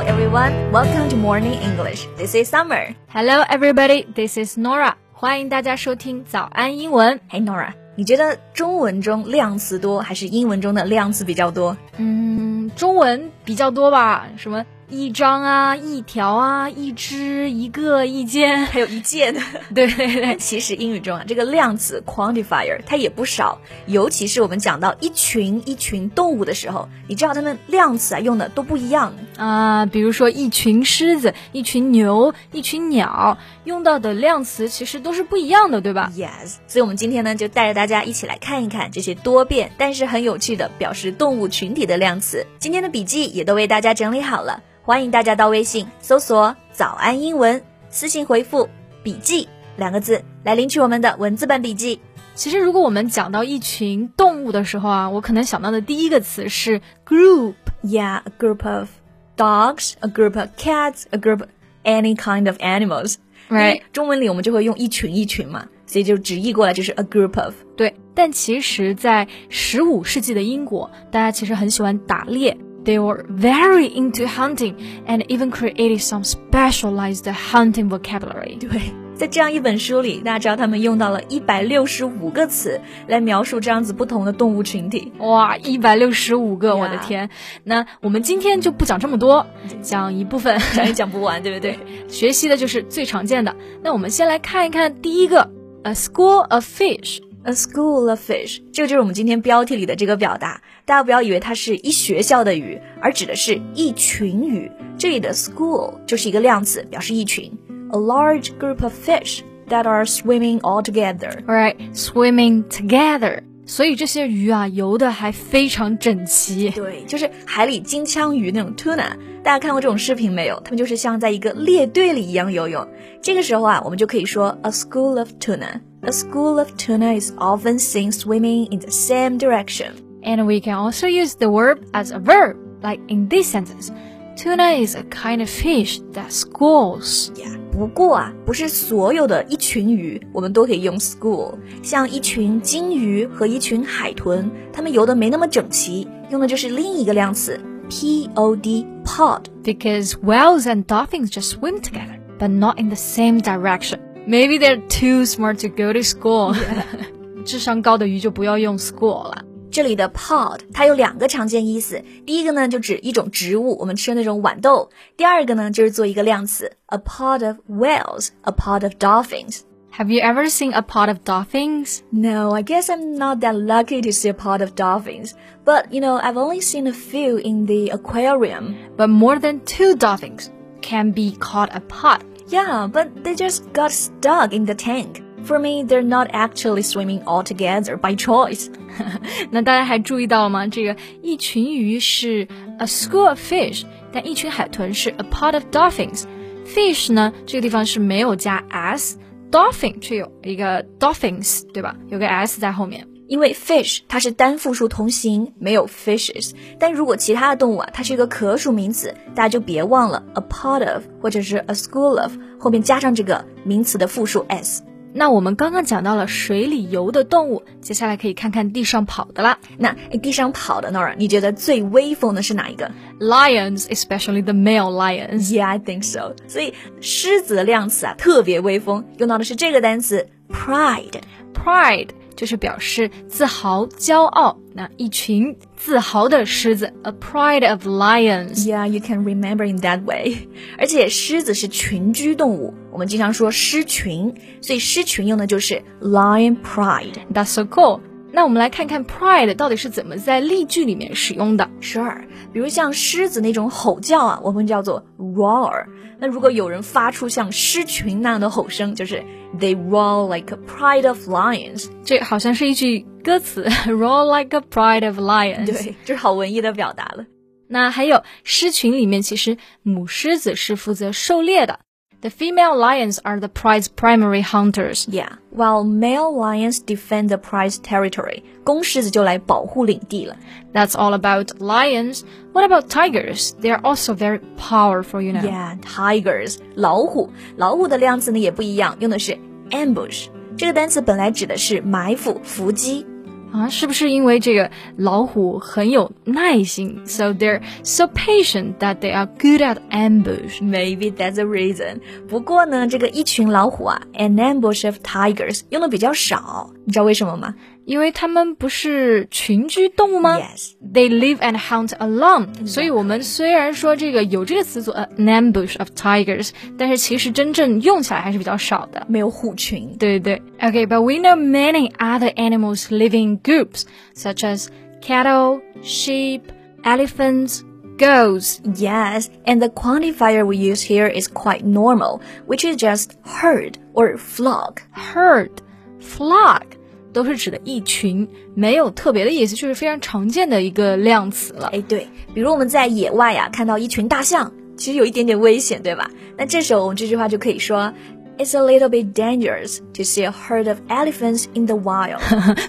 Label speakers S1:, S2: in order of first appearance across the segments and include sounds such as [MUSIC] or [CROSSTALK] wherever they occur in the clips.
S1: Hello everyone, welcome to Morning English. This is Summer.
S2: Hello everybody, this is Nora. 欢迎大家收听早安英文。
S1: Hey Nora，你觉得中文中量词多还是英文中的量词比较多？
S2: 嗯，中文比较多吧，什么？一张啊，一条啊，一只，一个，一件，[LAUGHS]
S1: 还有一件。[LAUGHS]
S2: 对对对，
S1: 其实英语中啊，这个量词 quantifier 它也不少，尤其是我们讲到一群一群动物的时候，你知道它们量词啊用的都不一样
S2: 啊。比如说一群狮子、一群牛、一群鸟，用到的量词其实都是不一样的，对吧
S1: ？Yes。所以我们今天呢，就带着大家一起来看一看这些多变但是很有趣的表示动物群体的量词。今天的笔记也都为大家整理好了。欢迎大家到微信搜索“早安英文”，私信回复“笔记”两个字来领取我们的文字版笔记。
S2: 其实，如果我们讲到一群动物的时候啊，我可能想到的第一个词是 group。
S1: Yeah，a group of dogs，a group of cats，a group any kind of animals。
S2: Right，
S1: 中文里我们就会用一群一群嘛，所以就直译过来就是 a group of。
S2: 对，但其实，在十五世纪的英国，大家其实很喜欢打猎。They were very into hunting and even created some specialized hunting vocabulary.
S1: 对，在这样一本书里，大家知道他们用到了一百六十五个词来描述这样子不同的动物群体。
S2: 哇，一百六十五个，我的天！那我们今天就不讲这么多，讲一部分，
S1: 讲也讲不完，对不对？
S2: 学习的就是最常见的。那我们先来看一看第一个，a school of fish。
S1: A school of fish，这个就是我们今天标题里的这个表达。大家不要以为它是一学校的鱼，而指的是一群鱼。这里的 school 就是一个量词，表示一群。A large group of fish that are swimming all together.
S2: Alright, swimming together. 所以这些鱼啊，游的还非常整齐。
S1: 对，就是海里金枪鱼那种 tuna。大家看过这种视频没有？他们就是像在一个列队里一样游泳。这个时候啊，我们就可以说 a school of tuna。A school of tuna is often seen swimming in the same direction.
S2: And we can also use the verb as a verb, like in this sentence. Tuna is a kind of fish that schools.
S1: Yeah. 不过啊，不是所有的一群鱼我们都可以用 school。像一群金鱼和一群海豚，它们游的没那么整齐，用的就是另一个量词 pod pod.
S2: Because whales and dolphins just swim together, but not in the same direction. Maybe they're too smart to go to school. [LAUGHS] 智商高的鱼就不要用 school 了。
S1: 这里的 pod 它有两个常见意思，第一个呢就指一种植物，我们吃的那种豌豆；第二个呢就是做一个量词，a pod of whales，a pod of
S2: dolphins。Have you ever seen a pod of dolphins?
S1: No, I guess I'm not that lucky to see a pod of dolphins. But, you know, I've only seen a few in the aquarium.
S2: But more than two dolphins can be called a pod.
S1: Yeah, but they just got stuck in the tank. For me, they're not actually swimming all together by choice. [LAUGHS]
S2: 那大家还注意到了吗？这个一群鱼是 a school of fish，但一群海豚是 a pod of dolphins。fish 呢，这个地方是没有加 s，dolphin 却有一个 dolphins，对吧？有个 s 在后面。
S1: 因为 fish 它是单复数同形，没有 fishes。但如果其他的动物啊，它是一个可数名词，大家就别忘了 a part of 或者是 a school of 后面加上这个名词的复数 s。
S2: 那我们刚刚讲到了水里游的动物，接下来可以看看地上跑的啦。
S1: 那地上跑的那儿，你觉得最威风的是哪一个
S2: ？Lions, especially the male lions.
S1: Yeah, I think so. 所以狮子的量词啊，特别威风，用到的是这个单词 pride.
S2: Pride. 就是表示自豪、骄傲。那一群自豪的狮子，a pride of lions。
S1: Yeah, you can remember in that way。而且狮子是群居动物，我们经常说狮群，所以狮群用的就是 lion pride。
S2: That's so cool。那我们来看看 pride 到底是怎么在例句里面使用的。
S1: Sure，比如像狮子那种吼叫啊，我们叫做 roar。那如果有人发出像狮群那样的吼声，就是 they roar like a pride of lions。
S2: 这好像是一句歌词，[LAUGHS] roar like a pride of lions。
S1: 对，这是好文艺的表达了。
S2: 那还有狮群里面，其实母狮子是负责狩猎的。The female lions are the prize primary hunters.
S1: Yeah, while male lions defend the prize territory. 公狮子就来保护领地了。
S2: That's all about lions. What about tigers? They are also very powerful, you know.
S1: Yeah, tigers. 老虎，老虎的量词呢也不一样，用的是 ambush。这个单词本来指的是埋伏、伏击。
S2: 啊，是不是因为这个老虎很有耐心？So they're so patient that they are good at ambush.
S1: Maybe that's a reason. 不过呢，这个一群老虎啊，an ambush of tigers 用的比较少，你知道为什么吗？
S2: 因为它们不是群居动物吗？
S1: Yes,
S2: they live and hunt alone. 所以我们虽然说这个有这个词组 an ambush of tigers，但是其实真正用起来还是比较少的，
S1: 没有虎群。
S2: 对对对。Okay, but we know many other animals living in groups, such as cattle, sheep, elephants. Goats.
S1: Yes, and the quantifier we use here is quite normal, which is just herd or flock.
S2: Herd, flock. 都是指的一群，没有特别的意思，就是非常常见的一个量词了。
S1: 哎，对，比如我们在野外呀看到一群大象，其实有一点点危险，对吧？那这时候我们这句话就可以说，It's a little bit dangerous to see a herd of elephants in the wild。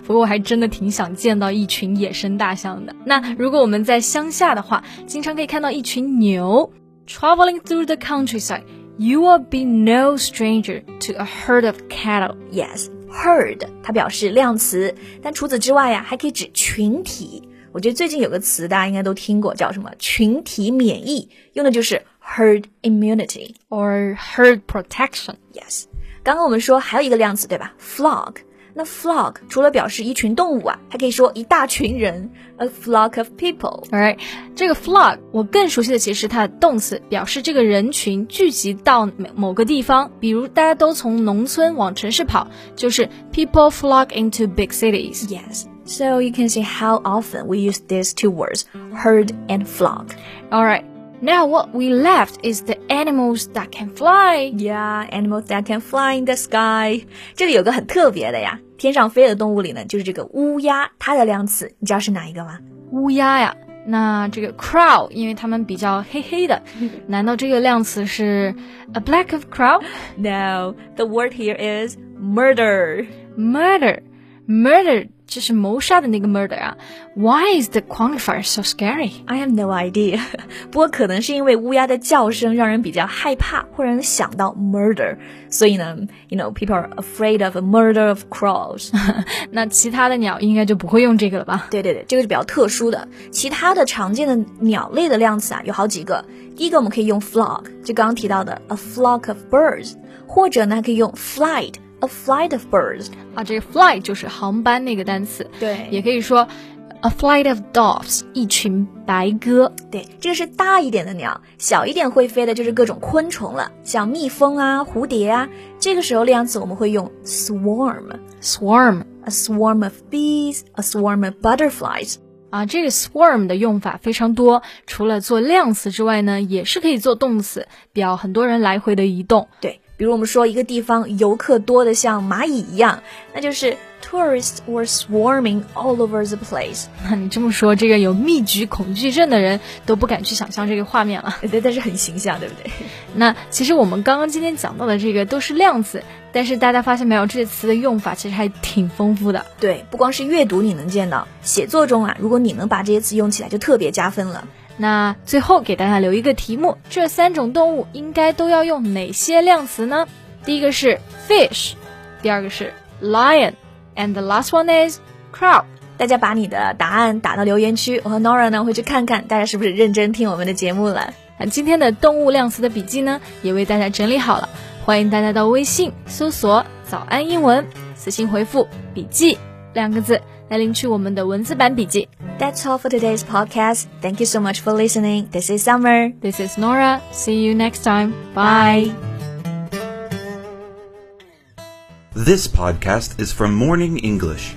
S2: 不过我还真的挺想见到一群野生大象的。那如果我们在乡下的话，经常可以看到一群牛，traveling through the countryside。You will be no stranger to a herd of cattle.
S1: Yes. Herd 它表示量词，但除此之外呀，还可以指群体。我觉得最近有个词大家应该都听过，叫什么群体免疫，用的就是 herd immunity
S2: or herd protection。
S1: Yes，刚刚我们说还有一个量词对吧？flock。那 flock 除了表示一群动物啊，还可以说一大群人，a flock of people。
S2: Alright，这个 flock 我更熟悉的其实它的动词，表示这个人群聚集到某个地方，比如大家都从农村往城市跑，就是 people flock into big cities。
S1: Yes。So you can see how often we use these two words, herd and flock.
S2: Alright. Now what we left is the animals that can fly.
S1: Yeah, animals that can fly in the sky. 这里有个很特别的呀，天上飞的动物里呢，就是这个乌鸦，它的量词你知道是哪一个吗？
S2: 乌鸦呀，那这个 crow，因为它们比较黑黑的，难道这个量词是 [LAUGHS] a black of crow?
S1: No, the word here is murder.
S2: Murder, murder. 这是谋杀的那个 murder 啊？Why is the quantifier so scary?
S1: I have no idea. 不过可能是因为乌鸦的叫声让人比较害怕，会让人想到 murder，所以呢，you know people are afraid of a murder of crows。
S2: 那其他的鸟应该就不会用这个了吧？
S1: 对对对，这个是比较特殊的。其他的常见的鸟类的量词啊，有好几个。第一个我们可以用 flock，就刚刚提到的 a flock of birds，或者呢可以用 flight。A flight of birds
S2: 啊，这个 flight 就是航班那个单词，
S1: 对，
S2: 也可以说 a flight of doves 一群白鸽，
S1: 对，这个是大一点的鸟，小一点会飞的就是各种昆虫了，像蜜蜂啊、蝴蝶啊。这个时候量词我们会用
S2: swarm，swarm，a
S1: swarm of bees，a swarm of butterflies。
S2: 啊，这个 swarm 的用法非常多，除了做量词之外呢，也是可以做动词，表很多人来回的移动。
S1: 对。比如我们说一个地方游客多的像蚂蚁一样，那就是 tourists were swarming all over the place。[LAUGHS]
S2: 那你这么说，这个有密集恐惧症的人都不敢去想象这个画面了。[LAUGHS]
S1: 对，但是很形象，对不对？[LAUGHS]
S2: 那其实我们刚刚今天讲到的这个都是量词，但是大家发现没有，这些词的用法其实还挺丰富的。
S1: 对，不光是阅读你能见到，写作中啊，如果你能把这些词用起来，就特别加分了。
S2: 那最后给大家留一个题目：这三种动物应该都要用哪些量词呢？第一个是 fish，第二个是 lion，and the last one is crow。
S1: 大家把你的答案打到留言区，我和 Nora 呢会去看看大家是不是认真听我们的节目了。
S2: 那今天的动物量词的笔记呢，也为大家整理好了，欢迎大家到微信搜索“早安英文”，私信回复“笔记”两个字来领取我们的文字版笔记。
S1: That's all for today's podcast. Thank you so much for listening. This is Summer.
S2: This is Nora. See you next time. Bye.
S3: This podcast is from Morning English.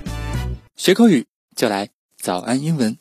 S4: 学口语就来早安英文。